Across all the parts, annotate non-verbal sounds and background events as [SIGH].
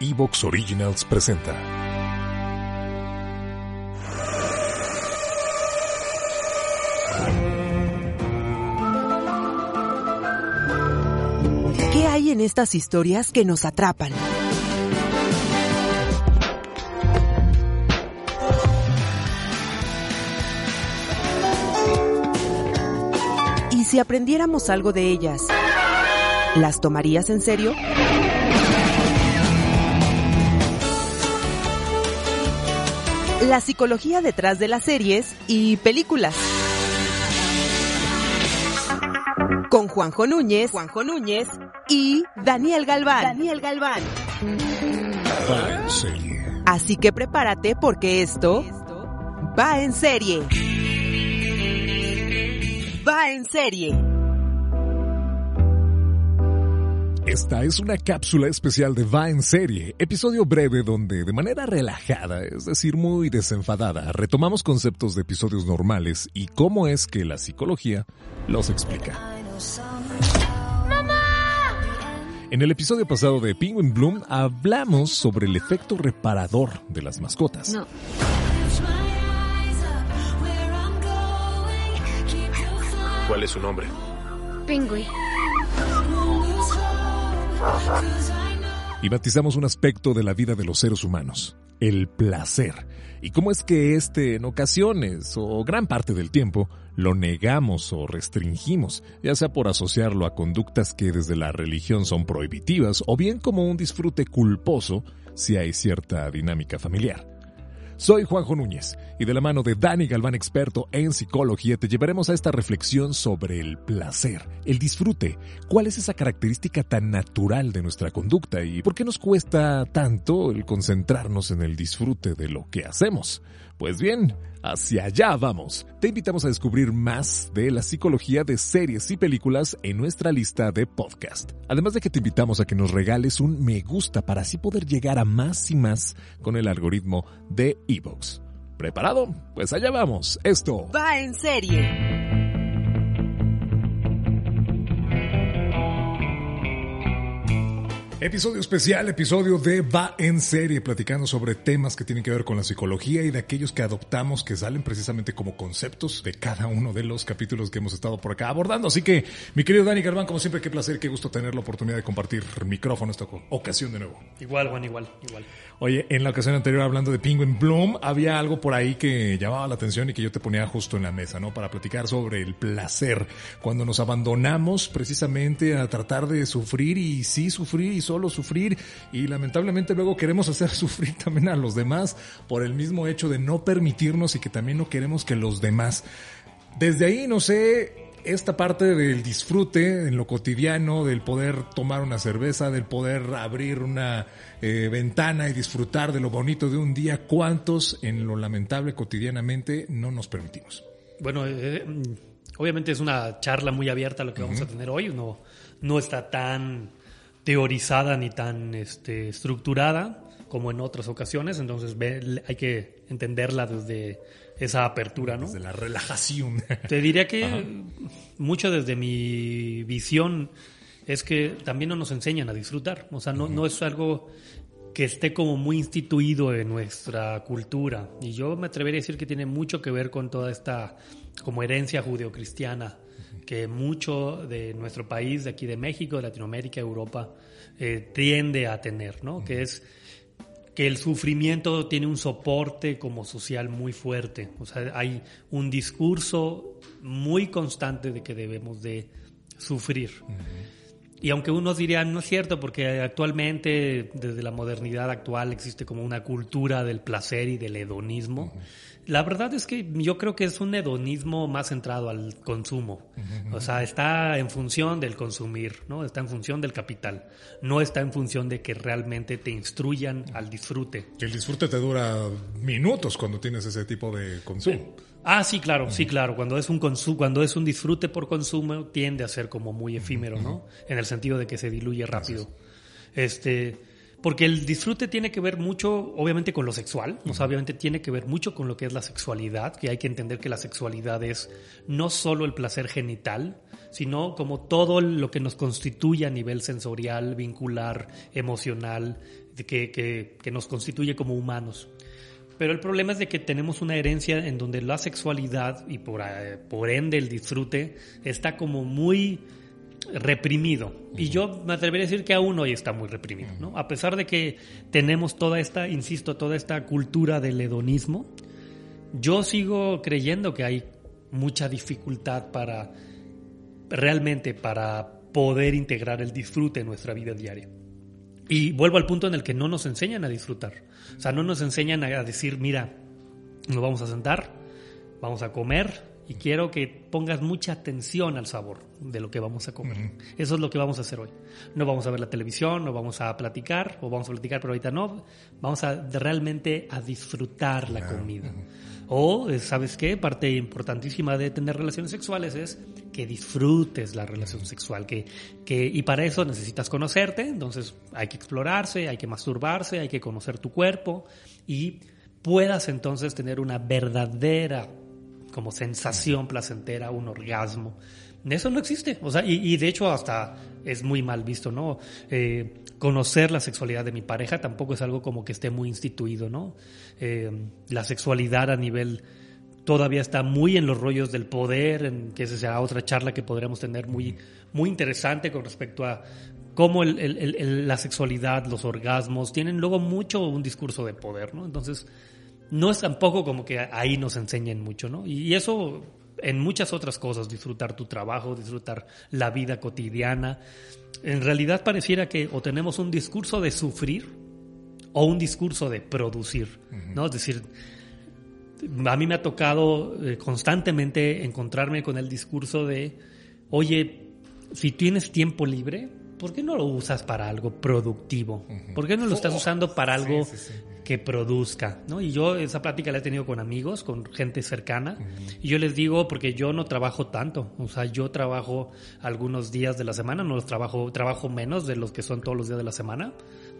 Evox Originals presenta. ¿Qué hay en estas historias que nos atrapan? ¿Y si aprendiéramos algo de ellas? ¿Las tomarías en serio? La psicología detrás de las series y películas. Con Juanjo Núñez, Juanjo Núñez y Daniel Galván. Daniel Galván. Va en serie. Así que prepárate porque esto va en serie. Va en serie. Esta es una cápsula especial de Va en serie, episodio breve donde de manera relajada, es decir, muy desenfadada, retomamos conceptos de episodios normales y cómo es que la psicología los explica. En el episodio pasado de Penguin Bloom hablamos sobre el efecto reparador de las mascotas. No. ¿Cuál es su nombre? Pingüi. Y batizamos un aspecto de la vida de los seres humanos, el placer. Y cómo es que este en ocasiones o gran parte del tiempo lo negamos o restringimos, ya sea por asociarlo a conductas que desde la religión son prohibitivas o bien como un disfrute culposo si hay cierta dinámica familiar. Soy Juanjo Núñez y de la mano de Dani Galván, experto en psicología, te llevaremos a esta reflexión sobre el placer, el disfrute, cuál es esa característica tan natural de nuestra conducta y por qué nos cuesta tanto el concentrarnos en el disfrute de lo que hacemos. Pues bien, hacia allá vamos. Te invitamos a descubrir más de la psicología de series y películas en nuestra lista de podcast. Además de que te invitamos a que nos regales un me gusta para así poder llegar a más y más con el algoritmo de Evox. ¿Preparado? Pues allá vamos. Esto Va en serie. Episodio especial, episodio de Va en serie, platicando sobre temas que tienen que ver con la psicología y de aquellos que adoptamos que salen precisamente como conceptos de cada uno de los capítulos que hemos estado por acá abordando. Así que, mi querido Dani Galván, como siempre, qué placer, qué gusto tener la oportunidad de compartir micrófono esta ocasión de nuevo. Igual, Juan, igual, igual. Oye, en la ocasión anterior hablando de Penguin Bloom, había algo por ahí que llamaba la atención y que yo te ponía justo en la mesa, ¿no? Para platicar sobre el placer. Cuando nos abandonamos precisamente a tratar de sufrir y sí sufrir y solo sufrir y lamentablemente luego queremos hacer [LAUGHS] sufrir también a los demás por el mismo hecho de no permitirnos y que también no queremos que los demás. Desde ahí, no sé, esta parte del disfrute en lo cotidiano, del poder tomar una cerveza, del poder abrir una eh, ventana y disfrutar de lo bonito de un día, ¿cuántos en lo lamentable cotidianamente no nos permitimos? Bueno, eh, mm, obviamente es una charla muy abierta lo que vamos a tener hoy. No, no está tan teorizada ni tan este, estructurada como en otras ocasiones, entonces ve- hay que entenderla desde esa apertura, ¿no? Desde la relajación. Te diría que mucho desde mi visión es que también no nos enseñan a disfrutar. O sea, no, no es algo que esté como muy instituido en nuestra cultura. Y yo me atrevería a decir que tiene mucho que ver con toda esta como herencia judeocristiana que mucho de nuestro país, de aquí de México, de Latinoamérica, Europa, eh, tiende a tener, ¿no? Que es que el sufrimiento tiene un soporte como social muy fuerte. O sea, hay un discurso muy constante de que debemos de sufrir. Y aunque unos dirían, no es cierto, porque actualmente, desde la modernidad actual, existe como una cultura del placer y del hedonismo. La verdad es que yo creo que es un hedonismo más centrado al consumo. O sea, está en función del consumir, ¿no? Está en función del capital. No está en función de que realmente te instruyan al disfrute. Que el disfrute te dura minutos cuando tienes ese tipo de consumo. Ah, sí, claro, sí, claro. Cuando es un cuando es un disfrute por consumo, tiende a ser como muy efímero, ¿no? En el sentido de que se diluye rápido. Este, Porque el disfrute tiene que ver mucho, obviamente, con lo sexual, o sea, obviamente tiene que ver mucho con lo que es la sexualidad, que hay que entender que la sexualidad es no solo el placer genital, sino como todo lo que nos constituye a nivel sensorial, vincular, emocional, que, que, que nos constituye como humanos. Pero el problema es de que tenemos una herencia en donde la sexualidad y por, eh, por ende el disfrute está como muy reprimido. Y yo me atrevería a decir que aún hoy está muy reprimido, ¿no? A pesar de que tenemos toda esta, insisto, toda esta cultura del hedonismo, yo sigo creyendo que hay mucha dificultad para realmente para poder integrar el disfrute en nuestra vida diaria. Y vuelvo al punto en el que no nos enseñan a disfrutar. O sea, no nos enseñan a decir, mira, nos vamos a sentar, vamos a comer, y quiero que pongas mucha atención al sabor de lo que vamos a comer. Eso es lo que vamos a hacer hoy. No vamos a ver la televisión, no vamos a platicar, o vamos a platicar, pero ahorita no. Vamos a realmente a disfrutar la comida. O, ¿sabes qué? Parte importantísima de tener relaciones sexuales es que disfrutes la relación sexual. Que, que, y para eso necesitas conocerte, entonces hay que explorarse, hay que masturbarse, hay que conocer tu cuerpo y puedas entonces tener una verdadera como sensación placentera, un orgasmo. Eso no existe. O sea, y, de hecho hasta es muy mal visto, ¿no? Eh, conocer la sexualidad de mi pareja tampoco es algo como que esté muy instituido, ¿no? Eh, la sexualidad a nivel todavía está muy en los rollos del poder, en que esa será otra charla que podríamos tener muy, muy interesante con respecto a cómo la sexualidad, los orgasmos, tienen luego mucho un discurso de poder, ¿no? Entonces, no es tampoco como que ahí nos enseñen mucho, ¿no? Y eso en muchas otras cosas, disfrutar tu trabajo, disfrutar la vida cotidiana. En realidad pareciera que o tenemos un discurso de sufrir o un discurso de producir, ¿no? Es decir, a mí me ha tocado eh, constantemente encontrarme con el discurso de, oye, si tienes tiempo libre, ¿por qué no lo usas para algo productivo? ¿Por qué no lo estás usando para algo que produzca? ¿no? Y yo esa plática la he tenido con amigos, con gente cercana, y yo les digo, porque yo no trabajo tanto, o sea, yo trabajo algunos días de la semana, no los trabajo, trabajo menos de los que son todos los días de la semana,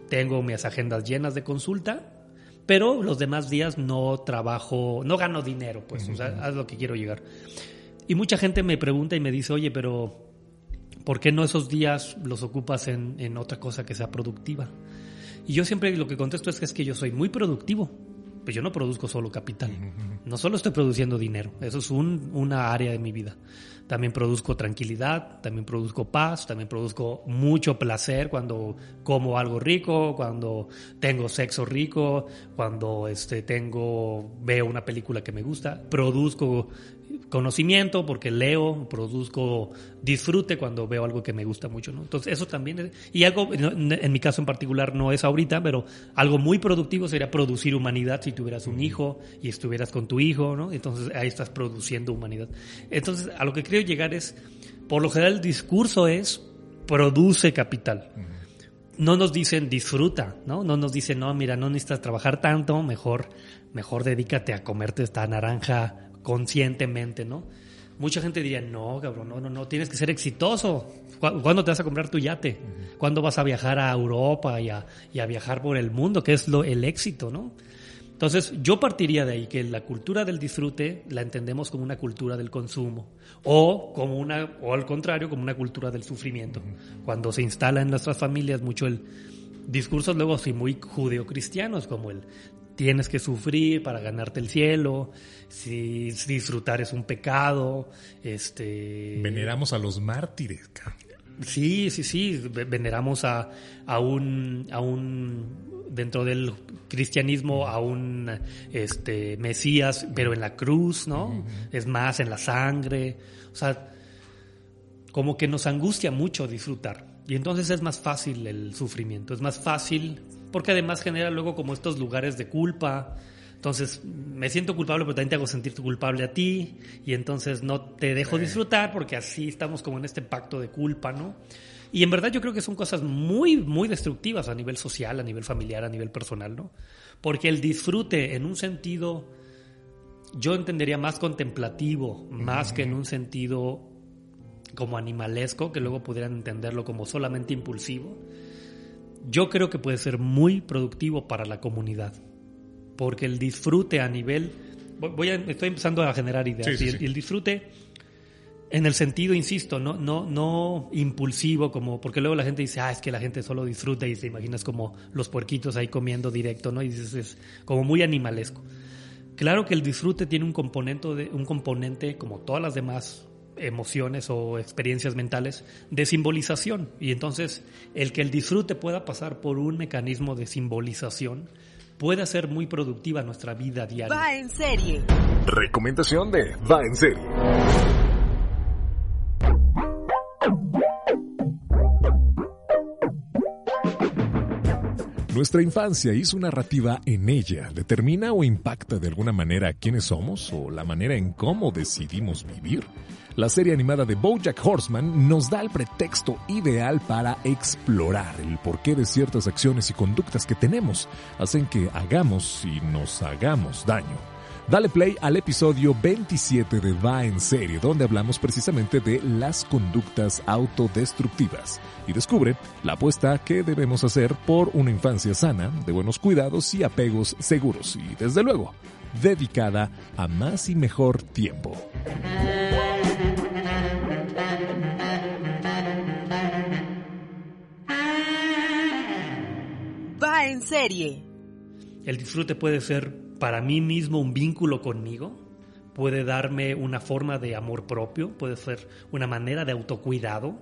tengo mis agendas llenas de consulta, pero los demás días no trabajo, no gano dinero, pues, o sea, haz lo que quiero llegar. Y mucha gente me pregunta y me dice, oye, pero ¿Por qué no esos días los ocupas en, otra cosa que sea productiva? Y yo siempre lo que contesto es que es que yo soy muy productivo, pues yo no produzco solo capital. No solo estoy produciendo dinero, eso es un, una área de mi vida. También produzco tranquilidad, también produzco paz, también produzco mucho placer cuando como algo rico, cuando tengo sexo rico, cuando este, tengo, veo una película que me gusta. Produzco conocimiento, porque leo, produzco disfrute cuando veo algo que me gusta mucho, ¿no? Entonces, eso también es, y algo, en mi caso en particular no es ahorita, pero algo muy productivo sería producir humanidad si tuvieras un hijo y estuvieras con tu hijo, ¿no? Entonces, ahí estás produciendo humanidad. Entonces, a lo que creo llegar es, por lo general el discurso es, produce capital. No nos dicen disfruta, ¿no? No nos dicen, no, mira, no necesitas trabajar tanto, mejor, mejor dedícate a comerte esta naranja conscientemente, ¿no? Mucha gente diría, no, cabrón, no, no, no, tienes que ser exitoso. ¿Cuándo te vas a comprar tu yate? ¿Cuándo vas a viajar a Europa y a, viajar por el mundo? ¿Qué es lo, el éxito, no? Entonces, yo partiría de ahí que la cultura del disfrute la entendemos como una cultura del consumo o como una o al contrario como una cultura del sufrimiento. Cuando se instala en nuestras familias mucho el discursos luego así muy judeocristianos como el tienes que sufrir para ganarte el cielo, si, disfrutar es un pecado, este... Veneramos a los mártires. Sí, sí, sí, veneramos a, a, un, a un, dentro del cristianismo, a un este, Mesías, pero en la cruz, ¿no? Es más, en la sangre. O sea, como que nos angustia mucho disfrutar. Y entonces es más fácil el sufrimiento, es más fácil porque además genera luego como estos lugares de culpa. Entonces, me siento culpable, pero también te hago sentir culpable a ti, y entonces no te dejo disfrutar porque así estamos como en este pacto de culpa, ¿no? Y en verdad yo creo que son cosas muy, muy destructivas a nivel social, a nivel familiar, a nivel personal, ¿no? Porque el disfrute en un sentido, yo entendería más contemplativo, más que en un sentido como animalesco, que luego pudieran entenderlo como solamente impulsivo yo creo que puede ser muy productivo para la comunidad, porque el disfrute a nivel, voy a, estoy empezando a generar ideas, y, el, disfrute en el sentido, insisto, no, no, no impulsivo, como, porque luego la gente dice, ah, es que la gente solo disfruta y se imaginas como los puerquitos ahí comiendo directo, ¿no? Y dices, es como muy animalesco. Claro que el disfrute tiene un componente, de, un componente como todas las demás emociones o experiencias mentales de simbolización. Y entonces el que el disfrute pueda pasar por un mecanismo de simbolización puede ser muy productiva nuestra vida diaria. Va en serie. Recomendación de Va en serie. Nuestra infancia y su narrativa en ella determina o impacta de alguna manera quiénes somos o la manera en cómo decidimos vivir. La serie animada de BoJack Horseman nos da el pretexto ideal para explorar el porqué de ciertas acciones y conductas que tenemos hacen que hagamos y nos hagamos daño. Dale play al episodio 27 de Va en serie, donde hablamos precisamente de las conductas autodestructivas y descubre la apuesta que debemos hacer por una infancia sana, de buenos cuidados y apegos seguros y, desde luego, dedicada a más y mejor tiempo. En serie. El disfrute puede ser para mí mismo un vínculo conmigo, puede darme una forma de amor propio, puede ser una manera de autocuidado,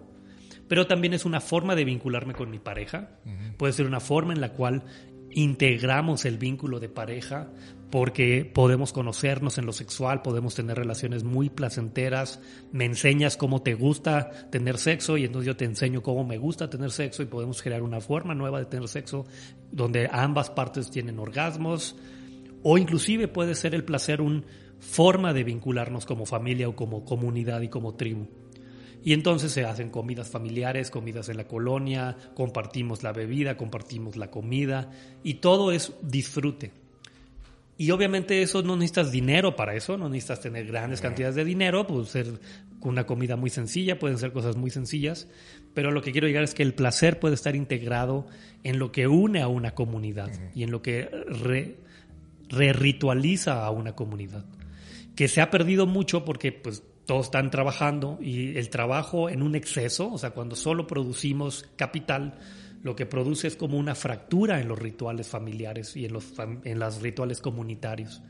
pero también es una forma de vincularme con mi pareja, puede ser una forma en la cual integramos el vínculo de pareja porque podemos conocernos en lo sexual, podemos tener relaciones muy placenteras, me enseñas cómo te gusta tener sexo y entonces yo te enseño cómo me gusta tener sexo y podemos crear una forma nueva de tener sexo donde ambas partes tienen orgasmos, o inclusive puede ser el placer una forma de vincularnos como familia o como comunidad y como tribu. Y entonces se hacen comidas familiares, comidas en la colonia, compartimos la bebida, compartimos la comida y todo es disfrute. Y obviamente eso no necesitas dinero para eso, no necesitas tener grandes cantidades de dinero, puede ser una comida muy sencilla, pueden ser cosas muy sencillas, pero lo que quiero llegar es que el placer puede estar integrado en lo que une a una comunidad y en lo que re-ritualiza a una comunidad, que se ha perdido mucho porque pues todos están trabajando y el trabajo en un exceso, o sea, cuando solo producimos capital, lo que produce es como una fractura en los rituales familiares y en los, en los rituales comunitarios.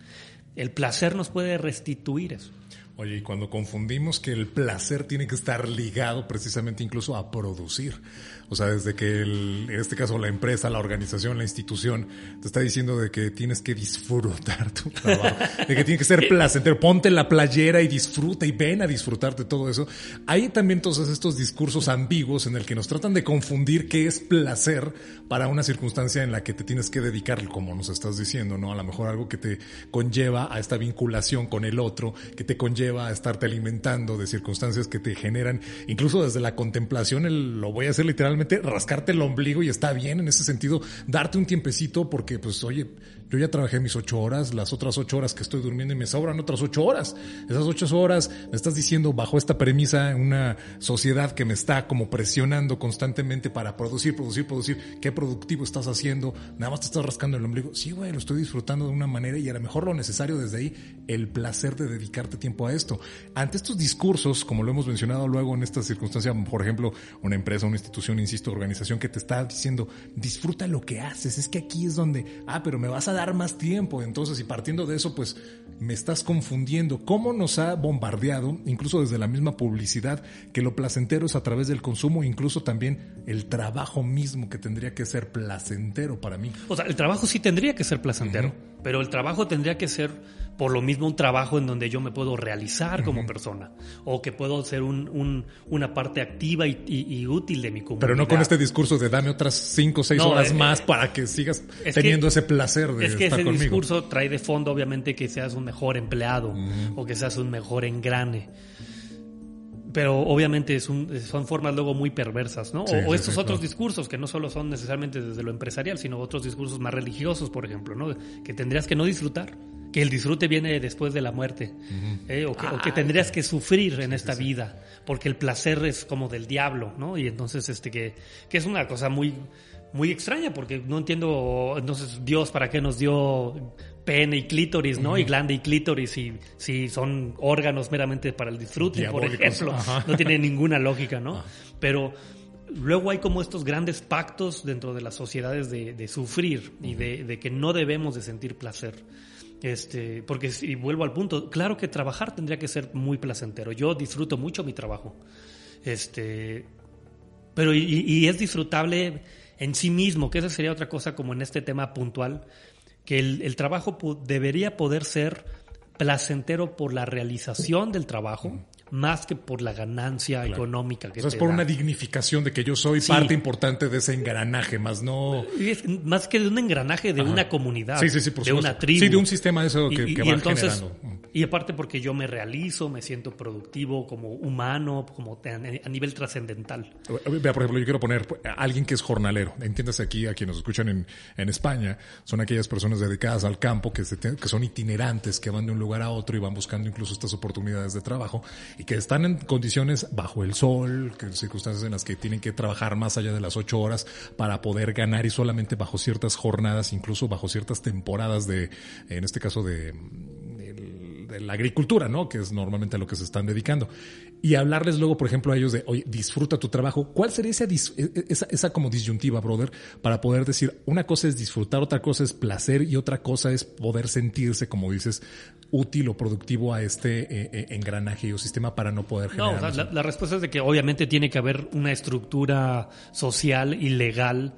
El placer nos puede restituir eso. Oye, y cuando confundimos que el placer tiene que estar ligado precisamente incluso a producir. O sea, desde que en este caso la empresa, la organización, la institución te está diciendo de que tienes que disfrutar tu trabajo, de que tiene que ser placentero, ponte la playera y disfruta y ven a disfrutar de todo eso. Hay también todos estos discursos ambiguos en el que nos tratan de confundir qué es placer para una circunstancia en la que te tienes que dedicar, como nos estás diciendo, ¿no? A lo mejor algo que te conlleva a esta vinculación con el otro, que te conlleva a estarte alimentando de circunstancias que te generan, incluso desde la contemplación, el, lo voy a hacer literalmente rascarte el ombligo y está bien en ese sentido, darte un tiempecito porque pues oye, yo ya trabajé mis ocho horas, las otras ocho horas que estoy durmiendo y me sobran otras ocho horas. Esas ocho horas me estás diciendo bajo esta premisa una sociedad que me está como presionando constantemente para producir, producir, producir. ¿Qué productivo estás haciendo? Nada más te estás rascando el ombligo. Sí, güey, lo estoy disfrutando de una manera y a lo mejor lo necesario desde ahí, el placer de dedicarte tiempo a esto. Ante estos discursos, como lo hemos mencionado luego en esta circunstancia, por ejemplo, una empresa, una institución, insisto, organización que te está diciendo, disfruta lo que haces. Es que aquí es donde, ah, pero me vas a dar más tiempo. Entonces, y partiendo de eso, pues me estás confundiendo. ¿Cómo nos ha bombardeado, incluso desde la misma publicidad, que lo placentero es a través del consumo, incluso también el trabajo mismo que tendría que ser placentero para mí? O sea, el trabajo sí tendría que ser placentero, pero el trabajo tendría que ser por lo mismo un trabajo en donde yo me puedo realizar como persona o que puedo ser un, una parte activa y, útil de mi comunidad. Pero no con este discurso de dame otras cinco o seis horas eh, más para que sigas teniendo ese placer de Es que ese discurso trae de fondo obviamente que seas un mejor empleado o que seas un mejor engrane pero obviamente son formas luego muy perversas, ¿no? o, estos otros discursos que no solo son necesariamente desde lo empresarial, sino otros discursos más religiosos, por ejemplo, ¿no? Que tendrías que no disfrutar, que el disfrute viene después de la muerte, ¿eh? o, que, ah, tendrías que sufrir en esta vida, porque el placer es como del diablo, ¿no? Y entonces, este, que, que es una cosa muy muy extraña porque no entiendo, entonces Dios para qué nos dio pene y clítoris, ¿no? Y glande y clítoris y si son órganos meramente para el disfrute, por ejemplo. No tiene ninguna lógica, ¿no? Pero luego hay como estos grandes pactos dentro de las sociedades de, sufrir y de, que no debemos de sentir placer. Este, porque si vuelvo al punto, claro que trabajar tendría que ser muy placentero. Yo disfruto mucho mi trabajo. Este, pero y es disfrutable en sí mismo, que esa sería otra cosa como en este tema puntual, que el, trabajo debería poder ser placentero por la realización del trabajo, más que por la ganancia económica que o sea, es por una dignificación de que yo soy parte importante de ese engranaje, más no... más que de un engranaje de una comunidad, sí, sí, de una tribu. Sí, de un sistema eso que, va entonces, generando. Y aparte porque yo me realizo, me siento productivo como humano, como a nivel trascendental. Vea, por ejemplo, yo quiero poner a alguien que es jornalero. Entiéndase aquí, a quienes nos escuchan en, en España, son aquellas personas dedicadas al campo que, que son itinerantes, que van de un lugar a otro y van buscando incluso estas oportunidades de trabajo y que están en condiciones bajo el sol, que circunstancias en las que tienen que trabajar más allá de las ocho horas para poder ganar y solamente bajo ciertas jornadas, incluso bajo ciertas temporadas de, en este caso de, de la agricultura, ¿no? Que es normalmente a lo que se están dedicando. Y hablarles luego, por ejemplo, a ellos de, oye, disfruta tu trabajo. ¿Cuál sería esa, e, e, esa, esa como disyuntiva, brother, para poder decir, una cosa es disfrutar, otra cosa es placer y otra cosa es poder sentirse, como dices, útil o productivo a este eh, eh, engranaje o sistema para no poder generar. No, la, respuesta es de que obviamente tiene que haber una estructura social y legal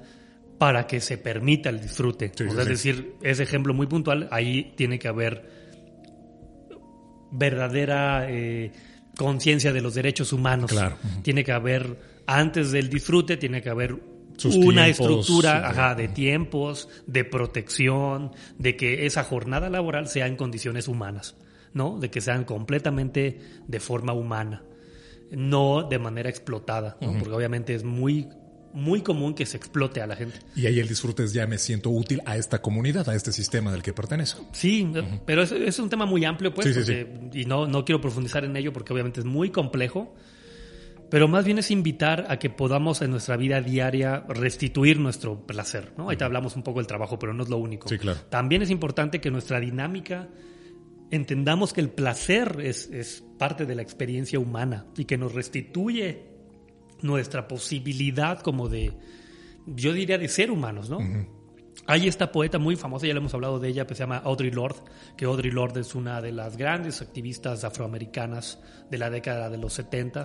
para que se permita el disfrute. o sea, Es decir, ese ejemplo muy puntual, ahí tiene que haber verdadera eh, conciencia de los derechos humanos. Claro. Tiene que haber, antes del disfrute, tiene que haber una estructura de tiempos, de protección, de que esa jornada laboral sea en condiciones humanas, ¿no? De que sean completamente de forma humana, no de manera explotada, porque obviamente es muy muy común que se explote a la gente. Y ahí el disfrute es ya me siento útil a esta comunidad, a este sistema del que pertenezco. Sí, pero es, es, un tema muy amplio, pues, y no, no quiero profundizar en ello porque obviamente es muy complejo, pero más bien es invitar a que podamos en nuestra vida diaria restituir nuestro placer. ¿no? Ahí te hablamos un poco del trabajo, pero no es lo único. Sí, claro. También es importante que nuestra dinámica entendamos que el placer es, es parte de la experiencia humana y que nos restituye nuestra posibilidad como de, yo diría, de ser humanos, ¿no? Hay esta poeta muy famosa, ya le hemos hablado de ella, que se llama Audre Lorde, que Audre Lorde es una de las grandes activistas afroamericanas de la década de los 70.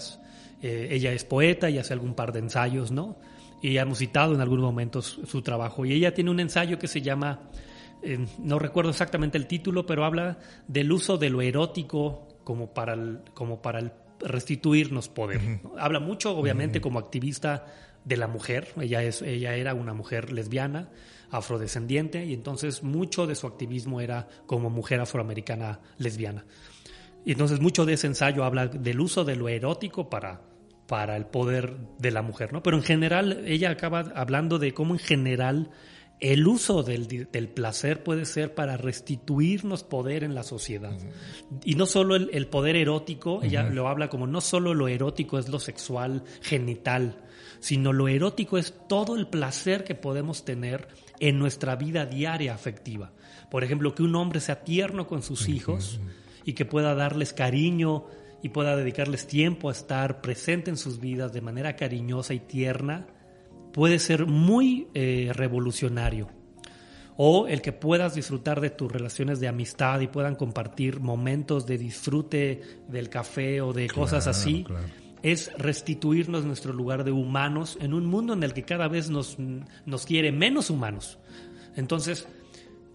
Eh, ella es poeta y hace algún par de ensayos, ¿no? Y hemos citado en algunos momentos su trabajo. Y ella tiene un ensayo que se llama, eh, no recuerdo exactamente el título, pero habla del uso de lo erótico como para el, como para el restituirnos poder. Habla mucho, obviamente, como activista de la mujer. Ella, es, ella era una mujer lesbiana, afrodescendiente, y entonces mucho de su activismo era como mujer afroamericana lesbiana. Y entonces mucho de ese ensayo habla del uso de lo erótico para, para el poder de la mujer, ¿no? Pero en general, ella acaba hablando de cómo en general el uso del, placer puede ser para restituirnos poder en la sociedad. Y no solo el, poder erótico, ella lo habla como no solo lo erótico es lo sexual, genital, sino lo erótico es todo el placer que podemos tener en nuestra vida diaria afectiva. Por ejemplo, que un hombre sea tierno con sus hijos y que pueda darles cariño y pueda dedicarles tiempo a estar presente en sus vidas de manera cariñosa y tierna puede ser muy eh, revolucionario. O el que puedas disfrutar de tus relaciones de amistad y puedan compartir momentos de disfrute del café o de cosas así. Es restituirnos nuestro lugar de humanos en un mundo en el que cada vez nos, nos quiere menos humanos. Entonces,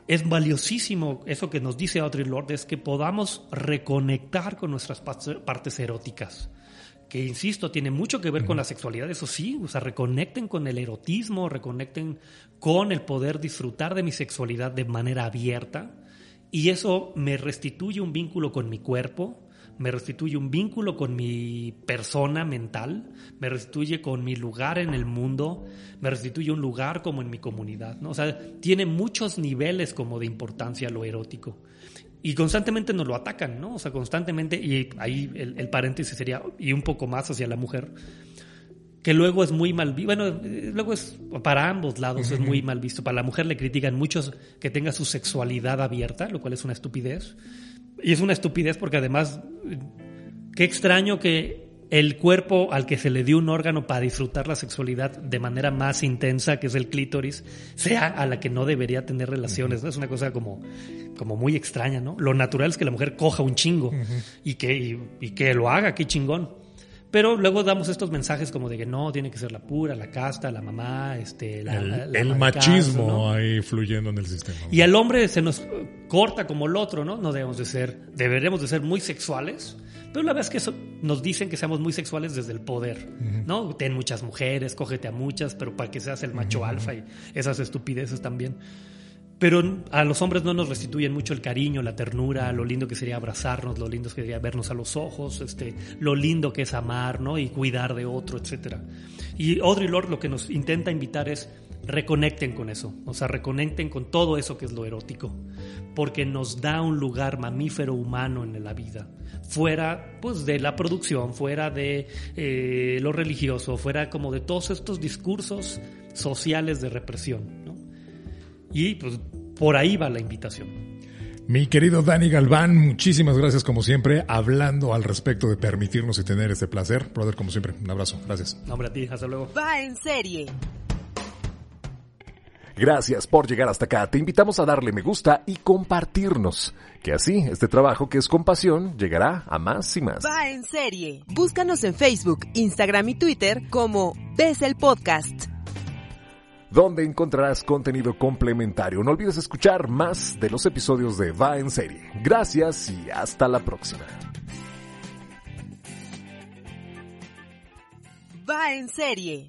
es valiosísimo eso que nos dice Audre Lorde, es que podamos reconectar con nuestras partes eróticas que insisto, tiene mucho que ver con la sexualidad, eso sí, o sea, reconecten con el erotismo, reconecten con el poder disfrutar de mi sexualidad de manera abierta y eso me restituye un vínculo con mi cuerpo, me restituye un vínculo con mi persona mental, me restituye con mi lugar en el mundo, me restituye un lugar como en mi comunidad, ¿no? O sea, tiene muchos niveles como de importancia lo erótico. Y constantemente nos lo atacan, ¿no? O sea, constantemente, y ahí el, paréntesis sería, y un poco más hacia la mujer, que luego es muy mal visto. Bueno, eh, luego es para ambos lados es muy mal visto. Para la mujer le critican muchos que tenga su sexualidad abierta, lo cual es una estupidez. Y es una estupidez porque además, eh, qué extraño que el cuerpo al que se le dio un órgano para disfrutar la sexualidad de manera más intensa, que es el clítoris, sea a la que no debería tener relaciones. ¿no? Es una cosa como, como muy extraña, ¿no? Lo natural es que la mujer coja un chingo y, que, y, y que lo haga, qué chingón. Pero luego damos estos mensajes como de que no, tiene que ser la pura, la casta, la mamá, este, la, el, la- la el machismo ahí fluyendo en el sistema. Y al hombre se nos corta como el otro, ¿no? No debemos de ser, deberemos de ser muy sexuales, pero la verdad es que eso, nos dicen que seamos muy sexuales desde el poder, ¿no? Ten muchas mujeres, cógete a muchas, pero para que seas el macho alfa y esas estupideces también. Pero a los hombres no nos restituyen mucho el cariño, la ternura, lo lindo que sería abrazarnos, lo lindo que sería vernos a los ojos, este, lo lindo que es amar, ¿no? Y cuidar de otro, etcétera. Y Audre Lorde lo que nos intenta invitar es reconecten con eso, o sea, reconecten con todo eso que es lo erótico, porque nos da un lugar mamífero humano en la vida, fuera pues de la producción, fuera de eh, lo religioso, fuera como de todos estos discursos sociales de represión, ¿no? Y pues por ahí va la invitación. Mi querido Dani Galván, muchísimas gracias como siempre, hablando al respecto de permitirnos y tener este placer. Brother, como siempre, un abrazo. Gracias. Nombre a ti, hasta luego. Va en serie. Gracias por llegar hasta acá. Te invitamos a darle me gusta y compartirnos. Que así este trabajo que es con pasión llegará a más y más. Va en serie. Búscanos en Facebook, Instagram y Twitter como Ves el Podcast. donde encontrarás contenido complementario. No olvides escuchar más de los episodios de Va en serie. Gracias y hasta la próxima. Va en serie.